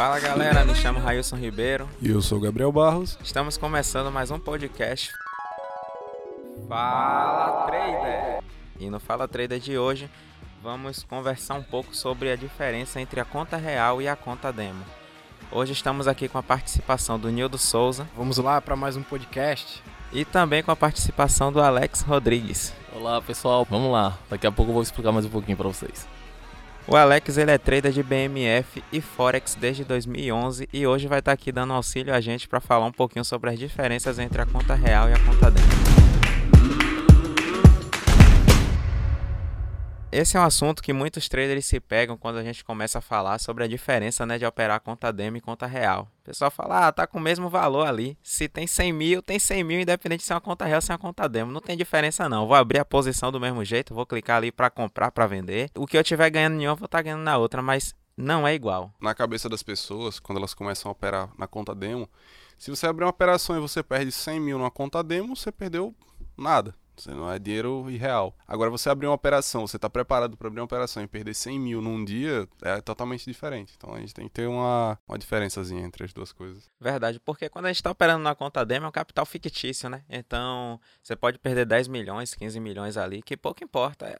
Fala galera, me chamo Railson Ribeiro. E eu sou o Gabriel Barros. Estamos começando mais um podcast. Fala Trader! E no Fala Trader de hoje vamos conversar um pouco sobre a diferença entre a conta real e a conta demo. Hoje estamos aqui com a participação do Nildo Souza. Vamos lá para mais um podcast. E também com a participação do Alex Rodrigues. Olá pessoal, vamos lá. Daqui a pouco eu vou explicar mais um pouquinho para vocês. O Alex ele é trader de BMF e Forex desde 2011 e hoje vai estar aqui dando auxílio a gente para falar um pouquinho sobre as diferenças entre a conta real e a conta demo. Esse é um assunto que muitos traders se pegam quando a gente começa a falar sobre a diferença né, de operar conta demo e conta real. O pessoal fala, ah, tá com o mesmo valor ali. Se tem 100 mil, tem 100 mil, independente se é uma conta real ou se é uma conta demo. Não tem diferença não. Vou abrir a posição do mesmo jeito, vou clicar ali para comprar, para vender. O que eu tiver ganhando em uma, vou estar tá ganhando na outra, mas não é igual. Na cabeça das pessoas, quando elas começam a operar na conta demo, se você abrir uma operação e você perde 100 mil numa conta demo, você perdeu nada. Você não é dinheiro irreal. Agora, você abrir uma operação, você está preparado para abrir uma operação e perder 100 mil num dia, é totalmente diferente. Então, a gente tem que ter uma, uma diferençazinha entre as duas coisas. Verdade, porque quando a gente está operando na conta demo, é um capital fictício, né? Então, você pode perder 10 milhões, 15 milhões ali, que pouco importa. É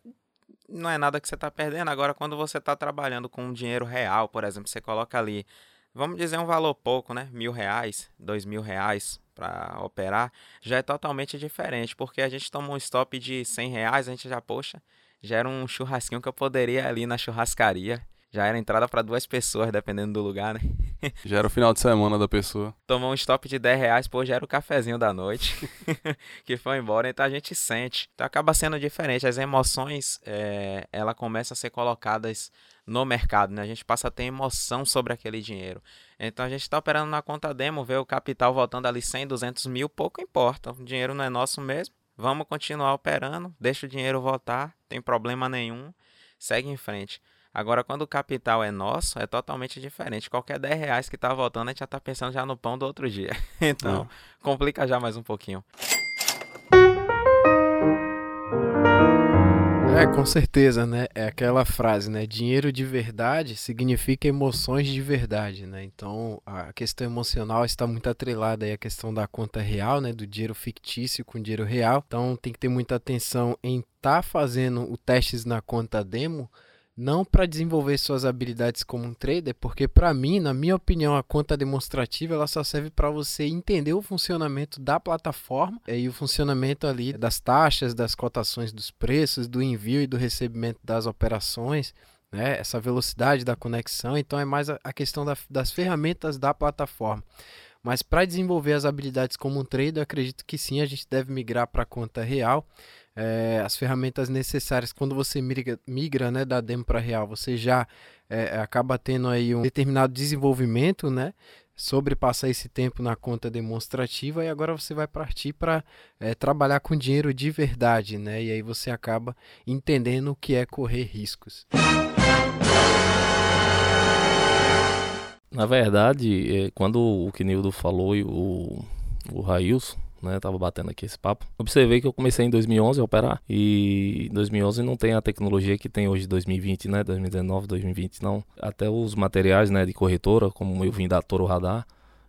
não é nada que você está perdendo. Agora, quando você está trabalhando com dinheiro real, por exemplo, você coloca ali, vamos dizer um valor pouco, né? Mil reais, dois mil reais, para operar, já é totalmente diferente, porque a gente toma um stop de 100 reais, a gente já, poxa, já era um churrasquinho que eu poderia ali na churrascaria. Já era entrada para duas pessoas, dependendo do lugar, né? Já era o final de semana da pessoa. Tomou um stop de 10 reais, pô, já era o cafezinho da noite que foi embora. Então a gente sente. Então acaba sendo diferente. As emoções, é, ela começa a ser colocadas no mercado, né? A gente passa a ter emoção sobre aquele dinheiro. Então a gente está operando na conta demo, vê o capital voltando ali 100, 200 mil, pouco importa. O dinheiro não é nosso mesmo. Vamos continuar operando, deixa o dinheiro voltar, tem problema nenhum, segue em frente. Agora, quando o capital é nosso, é totalmente diferente. Qualquer 10 reais que está voltando, a gente já está pensando já no pão do outro dia. Então, complica já mais um pouquinho. É, com certeza, né? É aquela frase, né? Dinheiro de verdade significa emoções de verdade, né? Então, a questão emocional está muito atrelada aí à questão da conta real, né? Do dinheiro fictício com dinheiro real. Então, tem que ter muita atenção em estar tá fazendo o testes na conta demo não para desenvolver suas habilidades como um trader, porque para mim, na minha opinião, a conta demonstrativa ela só serve para você entender o funcionamento da plataforma e o funcionamento ali das taxas, das cotações dos preços, do envio e do recebimento das operações. Né, essa velocidade da conexão, então é mais a questão da, das ferramentas da plataforma. Mas para desenvolver as habilidades como um trader, acredito que sim, a gente deve migrar para a conta real é, as ferramentas necessárias quando você migra, migra né, da demo para real, você já é, acaba tendo aí um determinado desenvolvimento, né? Sobrepassa esse tempo na conta demonstrativa e agora você vai partir para é, trabalhar com dinheiro de verdade, né? E aí você acaba entendendo o que é correr riscos. Na verdade, é, quando o Kenildo falou e o, o Railson, né? Tava batendo aqui esse papo. Observei que eu comecei em 2011 a operar e em 2011 não tem a tecnologia que tem hoje 2020, né? 2019, 2020 não. Até os materiais, né, de corretora, como eu vim da Toro Radar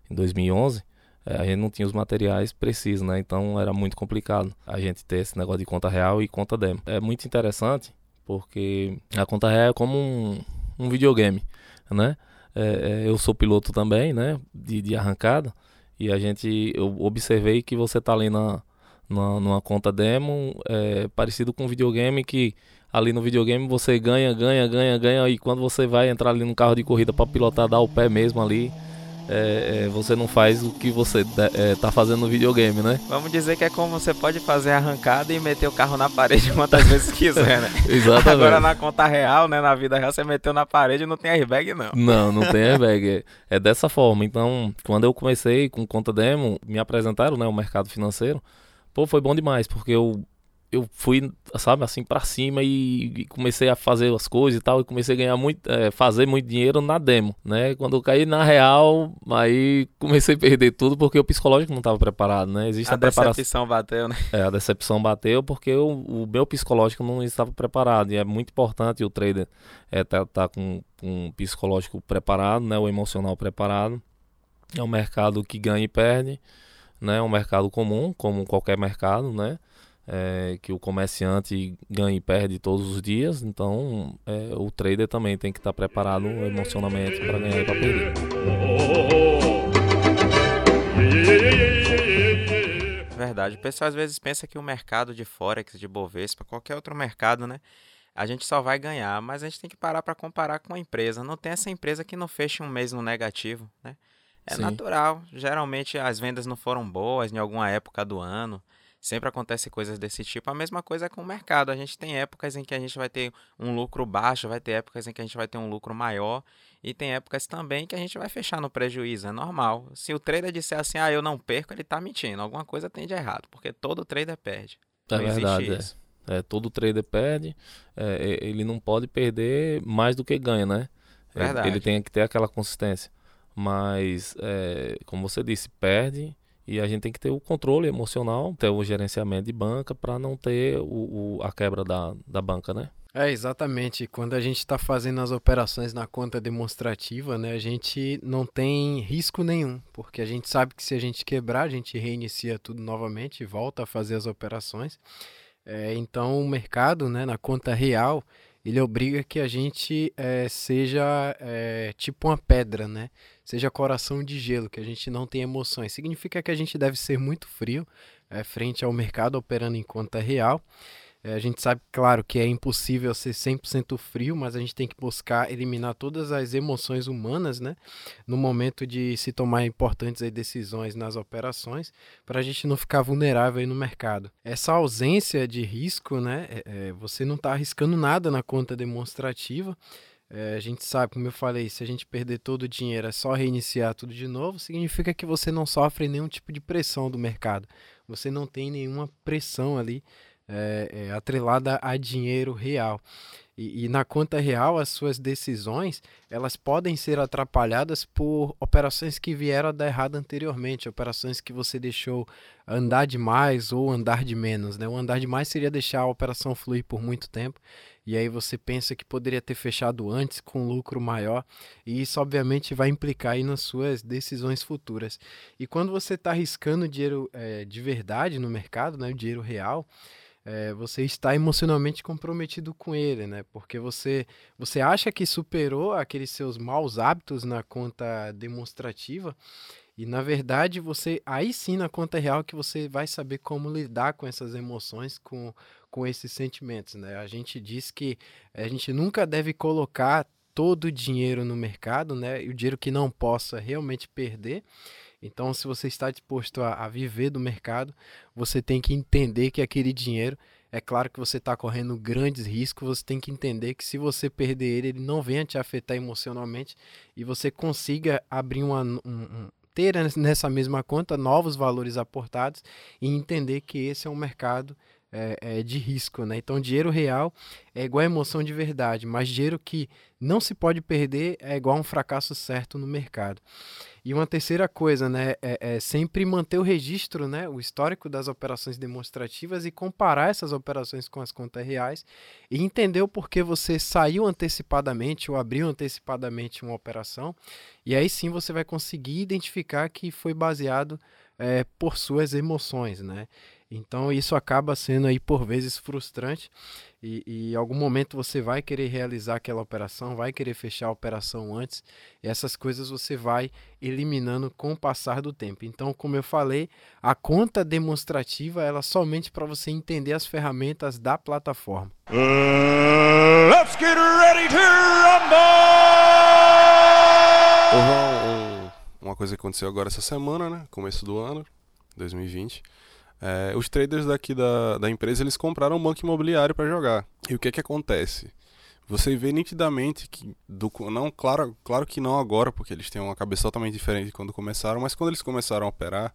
em 2011, é, a gente não tinha os materiais precisos, né? Então era muito complicado a gente ter esse negócio de conta real e conta demo. É muito interessante porque a conta real é como um, um videogame, né? É, é eu sou piloto também, né? De, de arrancada. E a gente, eu observei que você tá ali na, na numa conta demo, é, parecido com um videogame que ali no videogame você ganha, ganha, ganha, ganha e quando você vai entrar ali no carro de corrida para pilotar, dar o pé mesmo ali, é, é, você não faz o que você é, tá fazendo no videogame, né? Vamos dizer que é como você pode fazer arrancada e meter o carro na parede quantas vezes quiser, né? Exatamente. Agora na conta real, né? Na vida real, você meteu na parede e não tem airbag, não. Não, não tem airbag. É, é dessa forma. Então, quando eu comecei com conta demo, me apresentaram, né? O mercado financeiro. Pô, foi bom demais, porque eu eu fui, sabe, assim, para cima e, e, comecei a fazer as coisas e tal, e comecei a ganhar muito, é, fazer muito dinheiro na demo, né? Quando eu caí na real, aí comecei a perder tudo porque o psicológico não estava preparado, né? Existe a, a decepção bateu, né? É, a decepção bateu porque o, o, meu psicológico não estava preparado, e é muito importante o trader é, tá, tá com, com um psicológico preparado, né? O emocional preparado. É um mercado que ganha e perde, né? É um mercado comum, como qualquer mercado, né? É, que o comerciante ganha e perde todos os dias, então é, o trader também tem que estar preparado emocionalmente para ganhar e para perder. Verdade. O pessoal às vezes pensa que o mercado de Forex, de Bovespa, qualquer outro mercado, né? A gente só vai ganhar, mas a gente tem que parar para comparar com a empresa. Não tem essa empresa que não feche um mês no negativo, né? É Sim. natural. Geralmente as vendas não foram boas em alguma época do ano. Sempre acontece coisas desse tipo. A mesma coisa com o mercado. A gente tem épocas em que a gente vai ter um lucro baixo, vai ter épocas em que a gente vai ter um lucro maior. E tem épocas também que a gente vai fechar no prejuízo. É normal. Se o trader disser assim, ah, eu não perco, ele está mentindo. Alguma coisa tem de errado. Porque todo trader perde. É não verdade. É. é. todo trader perde. É, ele não pode perder mais do que ganha, né? Verdade. Ele, ele tem que ter aquela consistência. Mas, é, como você disse, perde e a gente tem que ter o controle emocional, ter o gerenciamento de banca para não ter o, o, a quebra da, da banca, né? É, exatamente. Quando a gente está fazendo as operações na conta demonstrativa, né, a gente não tem risco nenhum, porque a gente sabe que se a gente quebrar, a gente reinicia tudo novamente e volta a fazer as operações. É, então, o mercado, né, na conta real, ele obriga que a gente é, seja é, tipo uma pedra, né? Seja coração de gelo, que a gente não tem emoções. Significa que a gente deve ser muito frio é, frente ao mercado operando em conta real é, a gente sabe, claro, que é impossível ser 100% frio, mas a gente tem que buscar eliminar todas as emoções humanas, né? No momento de se tomar importantes decisões nas operações, para a gente não ficar vulnerável no mercado. Essa ausência de risco, né? É, é, você não está arriscando nada na conta demonstrativa. É, a gente sabe, como eu falei, se a gente perder todo o dinheiro é só reiniciar tudo de novo, significa que você não sofre nenhum tipo de pressão do mercado. Você não tem nenhuma pressão ali é, é, atrelada a dinheiro real. E, e, na conta real, as suas decisões elas podem ser atrapalhadas por operações que vieram a dar errado anteriormente, operações que você deixou andar demais ou andar de menos. Né? O andar demais seria deixar a operação fluir por muito tempo, e aí você pensa que poderia ter fechado antes com lucro maior, e isso obviamente vai implicar aí nas suas decisões futuras. E quando você está arriscando dinheiro é, de verdade no mercado, né, o dinheiro real, é, você está emocionalmente comprometido com ele, né? Porque você, você acha que superou aqueles seus maus hábitos na conta demonstrativa e na verdade você aí sim na conta real que você vai saber como lidar com essas emoções, com, com esses sentimentos, né? A gente diz que a gente nunca deve colocar todo o dinheiro no mercado, né? E o dinheiro que não possa realmente perder. Então, se você está disposto a, a viver do mercado, você tem que entender que aquele dinheiro é claro que você está correndo grandes riscos, você tem que entender que se você perder ele, ele não venha te afetar emocionalmente e você consiga abrir uma. Um, um, ter nessa mesma conta novos valores aportados e entender que esse é um mercado é, é, de risco, né? Então, dinheiro real é igual a emoção de verdade, mas dinheiro que não se pode perder é igual a um fracasso certo no mercado. E uma terceira coisa, né, é, é, sempre manter o registro, né, o histórico das operações demonstrativas e comparar essas operações com as contas reais e entender o porquê você saiu antecipadamente ou abriu antecipadamente uma operação. E aí sim você vai conseguir identificar que foi baseado é, por suas emoções, né? Então isso acaba sendo aí por vezes frustrante e, e, em algum momento você vai querer realizar aquela operação, vai querer fechar a operação antes. E essas coisas você vai eliminando com o passar do tempo. Então, como eu falei, a conta demonstrativa ela é somente para você entender as ferramentas da plataforma. Uh, let's get ready to rumble! Uma coisa que aconteceu agora essa semana, né? Começo do ano, 2020 é, os traders daqui da, da empresa eles compraram um banco imobiliário para jogar. E o que é que acontece? Você vê nitidamente que do, não claro, claro que não agora, porque eles têm uma cabeça totalmente diferente quando começaram, mas quando eles começaram a operar,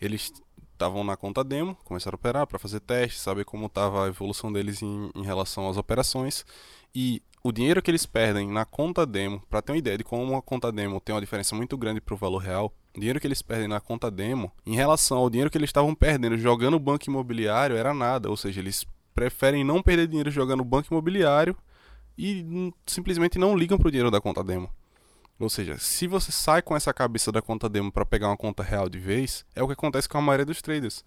eles estavam na conta demo, começaram a operar para fazer testes, saber como estava a evolução deles em, em relação às operações. E o dinheiro que eles perdem na conta demo, para ter uma ideia de como uma conta demo tem uma diferença muito grande para o valor real, dinheiro que eles perdem na conta demo, em relação ao dinheiro que eles estavam perdendo jogando banco imobiliário, era nada. Ou seja, eles preferem não perder dinheiro jogando banco imobiliário e simplesmente não ligam para o dinheiro da conta demo. Ou seja, se você sai com essa cabeça da conta demo para pegar uma conta real de vez, é o que acontece com a maioria dos traders.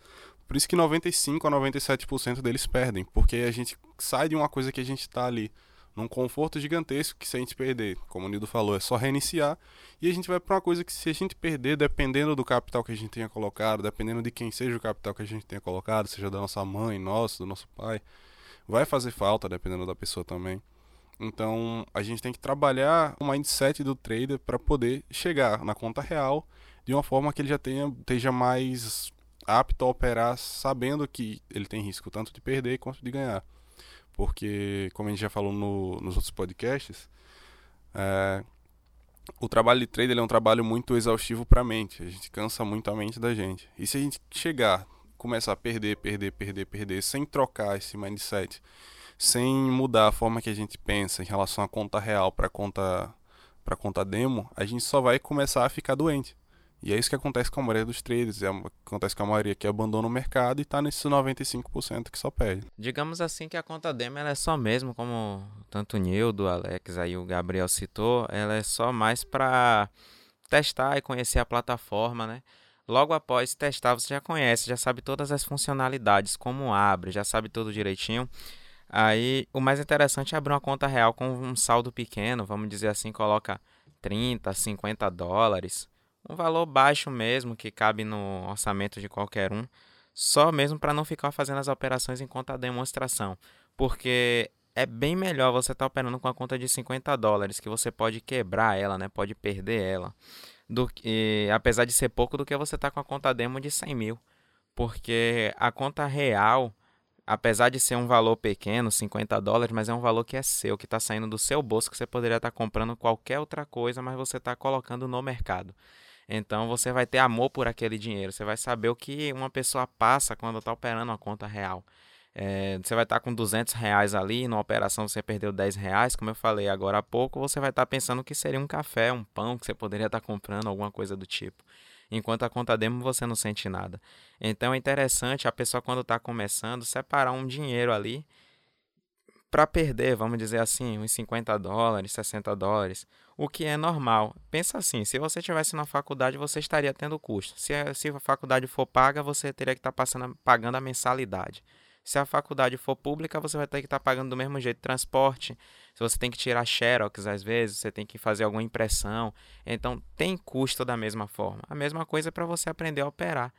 Por isso que 95 a 97% deles perdem, porque a gente sai de uma coisa que a gente está ali num conforto gigantesco que se a gente perder, como o Nildo falou, é só reiniciar e a gente vai para uma coisa que se a gente perder, dependendo do capital que a gente tenha colocado, dependendo de quem seja o capital que a gente tenha colocado, seja da nossa mãe, nosso, do nosso pai, vai fazer falta dependendo da pessoa também. Então, a gente tem que trabalhar o mindset do trader para poder chegar na conta real de uma forma que ele já tenha, esteja mais apto a operar sabendo que ele tem risco tanto de perder quanto de ganhar. Porque, como a gente já falou no, nos outros podcasts, é, o trabalho de trader é um trabalho muito exaustivo para a mente. A gente cansa muito a mente da gente. E se a gente chegar, começar a perder, perder, perder, perder, sem trocar esse mindset sem mudar a forma que a gente pensa em relação à conta real para conta para conta demo, a gente só vai começar a ficar doente. E é isso que acontece com a maioria dos traders, é, acontece com a maioria que abandona o mercado e está nesses 95% que só perde. Digamos assim que a conta demo é só mesmo, como tanto o Nildo, Alex, aí o Gabriel citou, ela é só mais para testar e conhecer a plataforma, né? Logo após testar, você já conhece, já sabe todas as funcionalidades, como abre, já sabe tudo direitinho. Aí o mais interessante é abrir uma conta real com um saldo pequeno, vamos dizer assim, coloca 30, 50 dólares, um valor baixo mesmo que cabe no orçamento de qualquer um, só mesmo para não ficar fazendo as operações em conta demonstração, porque é bem melhor você estar tá operando com a conta de 50 dólares, que você pode quebrar ela, né? Pode perder ela, do que, apesar de ser pouco, do que você tá com a conta demo de 100 mil, porque a conta real apesar de ser um valor pequeno, 50 dólares, mas é um valor que é seu, que está saindo do seu bolso, que você poderia estar tá comprando qualquer outra coisa, mas você está colocando no mercado. Então você vai ter amor por aquele dinheiro, você vai saber o que uma pessoa passa quando está operando uma conta real. É, você vai estar tá com 200 reais ali, numa operação você perdeu 10 reais, como eu falei agora há pouco, você vai estar tá pensando que seria um café, um pão que você poderia estar tá comprando, alguma coisa do tipo enquanto a conta demo você não sente nada. Então é interessante a pessoa quando está começando separar um dinheiro ali para perder, vamos dizer assim, uns 50 dólares, 60 dólares, o que é normal. Pensa assim, se você estivesse na faculdade, você estaria tendo custo. Se a, se a faculdade for paga, você teria que estar tá passando, pagando a mensalidade. Se a faculdade for pública, você vai ter que estar tá pagando do mesmo jeito transporte. Se você tem que tirar xerox às vezes, você tem que fazer alguma impressão. Então tem custo da mesma forma. A mesma coisa para você aprender a operar.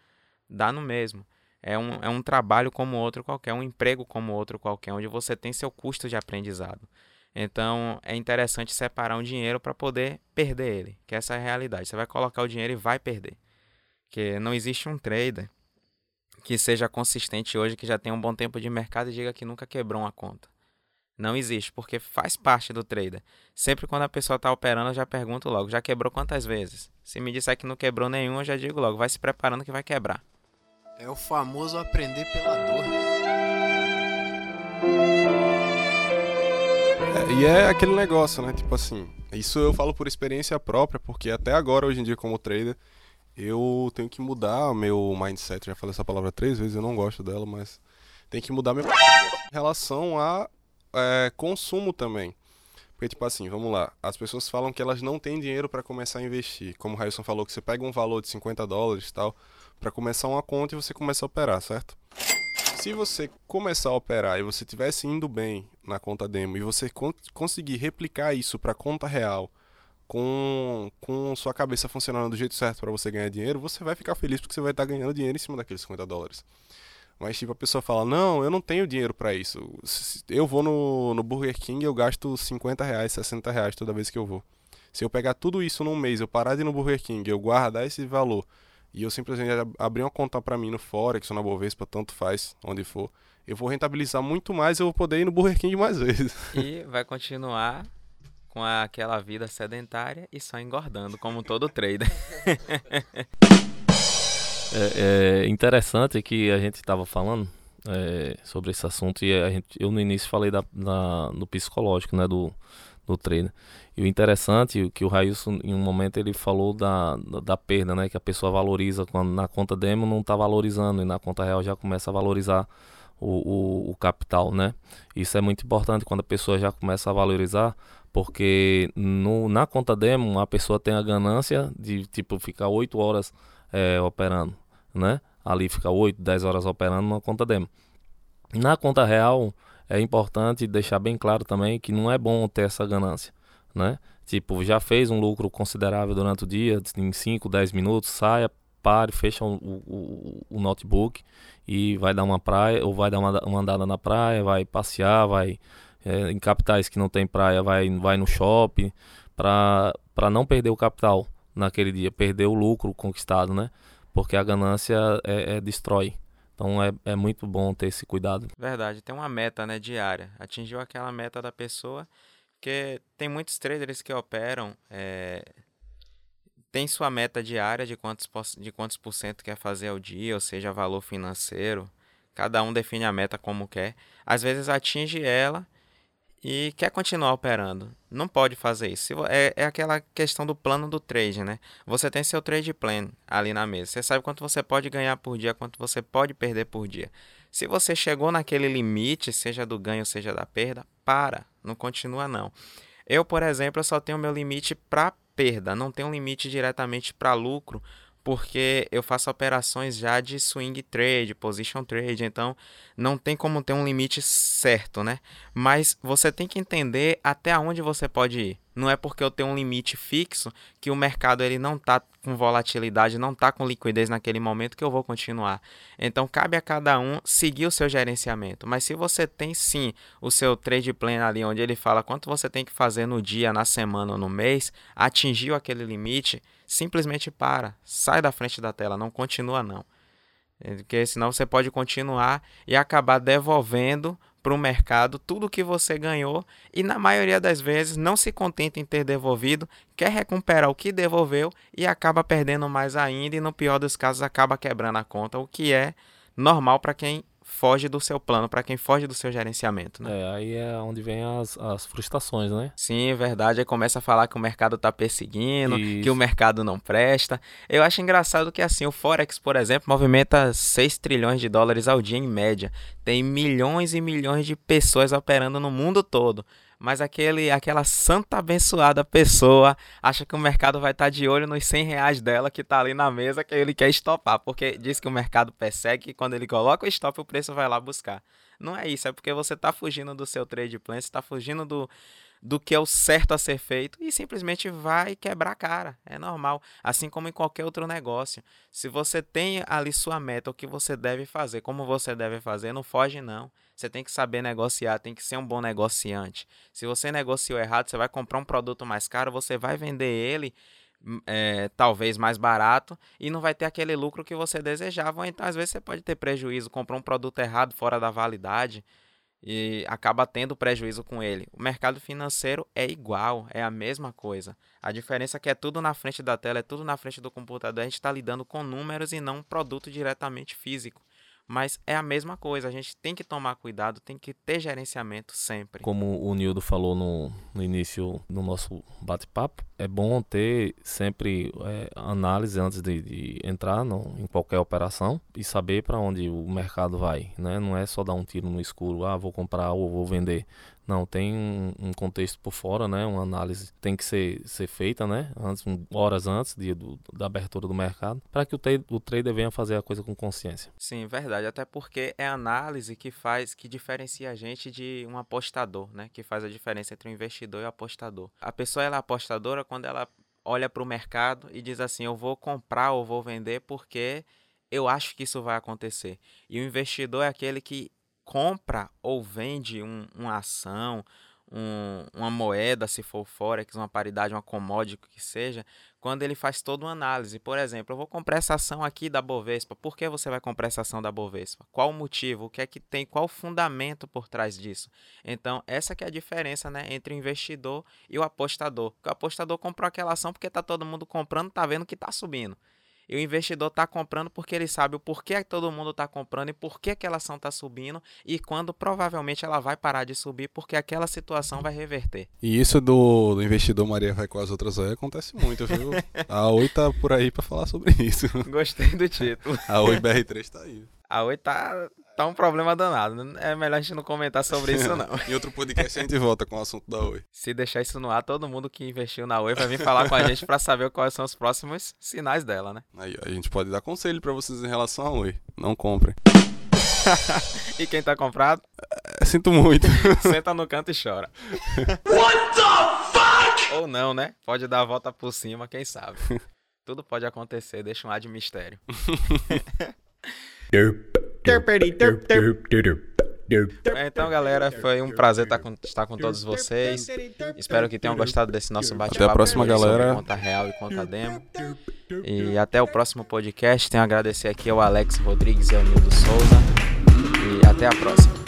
Dá no mesmo. É um, é um trabalho como outro qualquer, um emprego como outro qualquer, onde você tem seu custo de aprendizado. Então é interessante separar um dinheiro para poder perder ele, que essa é a realidade. Você vai colocar o dinheiro e vai perder. Que não existe um trader que seja consistente hoje, que já tem um bom tempo de mercado e diga que nunca quebrou uma conta. Não existe, porque faz parte do trader. Sempre quando a pessoa está operando, eu já pergunto logo, já quebrou quantas vezes? Se me disser que não quebrou nenhum, eu já digo logo, vai se preparando que vai quebrar. É o famoso aprender pela dor. É, e é aquele negócio, né? Tipo assim, isso eu falo por experiência própria, porque até agora, hoje em dia, como trader, eu tenho que mudar meu mindset. Já falei essa palavra três vezes, eu não gosto dela, mas tem que mudar meu em relação a é, consumo também. Porque, tipo assim, vamos lá. As pessoas falam que elas não têm dinheiro para começar a investir. Como o Railson falou, que você pega um valor de 50 dólares e tal, para começar uma conta e você começa a operar, certo? Se você começar a operar e você estivesse indo bem na conta demo e você con conseguir replicar isso para conta real com, com sua cabeça funcionando do jeito certo para você ganhar dinheiro, você vai ficar feliz porque você vai estar tá ganhando dinheiro em cima daqueles 50 dólares. Mas, tipo, a pessoa fala: Não, eu não tenho dinheiro para isso. Eu vou no, no Burger King eu gasto 50 reais, 60 reais toda vez que eu vou. Se eu pegar tudo isso num mês, eu parar de ir no Burger King, eu guardar esse valor e eu simplesmente abrir uma conta para mim no Forex ou na Bovespa, tanto faz, onde for, eu vou rentabilizar muito mais e eu vou poder ir no Burger King mais vezes. E vai continuar com aquela vida sedentária e só engordando, como todo trader. É, é interessante que a gente estava falando é, sobre esse assunto e a gente, eu no início falei da, da, do psicológico, né, do, do treino. E o interessante é que o Railson, em um momento, ele falou da, da, da, perda, né, que a pessoa valoriza quando na conta demo não está valorizando e na conta real já começa a valorizar o, o, o capital, né? Isso é muito importante quando a pessoa já começa a valorizar, porque no, na conta demo a pessoa tem a ganância de tipo ficar 8 horas é, operando, né? Ali fica 8, 10 horas operando na conta demo. Na conta real é importante deixar bem claro também que não é bom ter essa ganância, né? Tipo, já fez um lucro considerável durante o dia, em 5, 10 minutos, saia, pare, fecha o, o, o, notebook e vai dar uma praia, ou vai dar uma, uma andada na praia, vai passear, vai é, em capitais que não tem praia, vai, vai no shopping, para não perder o capital naquele dia, perder o lucro conquistado, né? Porque a ganância é, é destrói. Então é, é muito bom ter esse cuidado. Verdade, tem uma meta né, diária. Atingiu aquela meta da pessoa, porque tem muitos traders que operam, é, tem sua meta diária de quantos, de quantos por cento quer fazer ao dia, ou seja, valor financeiro. Cada um define a meta como quer. Às vezes atinge ela e quer continuar operando. Não pode fazer isso. É, é aquela questão do plano do trade, né? Você tem seu trade plan ali na mesa. Você sabe quanto você pode ganhar por dia, quanto você pode perder por dia. Se você chegou naquele limite, seja do ganho, seja da perda, para. Não continua, não. Eu, por exemplo, eu só tenho meu limite para perda. Não tenho limite diretamente para lucro, porque eu faço operações já de swing trade, position trade, então não tem como ter um limite certo, né? Mas você tem que entender até onde você pode ir. Não é porque eu tenho um limite fixo que o mercado ele não está com volatilidade, não está com liquidez naquele momento que eu vou continuar. Então cabe a cada um seguir o seu gerenciamento. Mas se você tem sim o seu trade plan ali onde ele fala quanto você tem que fazer no dia, na semana ou no mês, atingiu aquele limite, simplesmente para, sai da frente da tela, não continua não. Porque senão você pode continuar e acabar devolvendo para o mercado tudo que você ganhou e na maioria das vezes não se contenta em ter devolvido, quer recuperar o que devolveu e acaba perdendo mais ainda e no pior dos casos acaba quebrando a conta, o que é normal para quem foge do seu plano, para quem foge do seu gerenciamento, né? É, aí é onde vem as, as frustrações, né? Sim, verdade. Aí começa a falar que o mercado tá perseguindo, Isso. que o mercado não presta. Eu acho engraçado que assim, o Forex, por exemplo, movimenta 6 trilhões de dólares ao dia em média. Tem milhões e milhões de pessoas operando no mundo todo mas aquele, aquela santa abençoada pessoa acha que o mercado vai estar tá de olho nos 100 reais dela que está ali na mesa que ele quer estopar, porque diz que o mercado persegue e quando ele coloca o stop o preço vai lá buscar. Não é isso, é porque você está fugindo do seu trade plan, você está fugindo do, do que é o certo a ser feito e simplesmente vai quebrar a cara. É normal. Assim como em qualquer outro negócio. Se você tem ali sua meta, o que você deve fazer, como você deve fazer, não foge não. Você tem que saber negociar, tem que ser um bom negociante. Se você negociou errado, você vai comprar um produto mais caro, você vai vender ele é, talvez mais barato e não vai ter aquele lucro que você desejava. Então, às vezes, você pode ter prejuízo, comprar um produto errado fora da validade e acaba tendo prejuízo com ele. O mercado financeiro é igual, é a mesma coisa. A diferença é que é tudo na frente da tela, é tudo na frente do computador. A gente está lidando com números e não um produto diretamente físico. Mas é a mesma coisa, a gente tem que tomar cuidado, tem que ter gerenciamento sempre. Como o Nildo falou no, no início do nosso bate-papo, é bom ter sempre é, análise antes de, de entrar no, em qualquer operação e saber para onde o mercado vai. Né? Não é só dar um tiro no escuro, ah, vou comprar ou vou vender. Não, tem um, um, contexto por fora, né? Uma análise tem que ser, ser feita, né? Antes, horas antes de, do, da abertura do mercado, para que o, o trader venha fazer a coisa com consciência. Sim, verdade. Até porque é a análise que faz, que diferencia a gente de um apostador, né? Que faz a diferença entre o investidor e o apostador. A pessoa ela é apostadora quando ela olha para o mercado e diz assim: eu vou comprar ou vou vender porque eu acho que isso vai acontecer. E o investidor é aquele que compra ou vende um, uma ação, um, uma moeda, se for Forex, uma paridade, uma commodity que seja, quando ele faz toda uma análise. Por exemplo, eu vou comprar essa ação aqui da Bovespa. Por que você vai comprar essa ação da Bovespa? Qual o motivo? O que é que tem? Qual o fundamento por trás disso? Então, essa que é a diferença né, entre o investidor e o apostador. o apostador comprou aquela ação porque está todo mundo comprando, está vendo que está subindo. E o investidor está comprando porque ele sabe o porquê todo mundo está comprando e por que aquela ação está subindo e quando provavelmente ela vai parar de subir porque aquela situação vai reverter. E isso do, do investidor Maria vai com as outras aí acontece muito, viu? A Oi tá por aí para falar sobre isso. Gostei do título. A Oi BR3 tá aí. A Oi tá, tá um problema danado. É melhor a gente não comentar sobre isso, não. em outro podcast a gente volta com o assunto da Oi. Se deixar isso no ar, todo mundo que investiu na Oi vai vir falar com a gente para saber quais são os próximos sinais dela, né? Aí a gente pode dar conselho para vocês em relação a Oi. Não comprem. e quem tá comprado? É, sinto muito. Senta no canto e chora. What the fuck? Ou não, né? Pode dar a volta por cima, quem sabe. Tudo pode acontecer, deixa um ar de mistério. Então, galera, foi um prazer estar com, estar com todos vocês. Espero que tenham gostado desse nosso bate-papo. Até a próxima, galera. Conta real e conta demo. E até o próximo podcast. Tenho a agradecer aqui ao Alex Rodrigues e ao Nildo Souza. E até a próxima.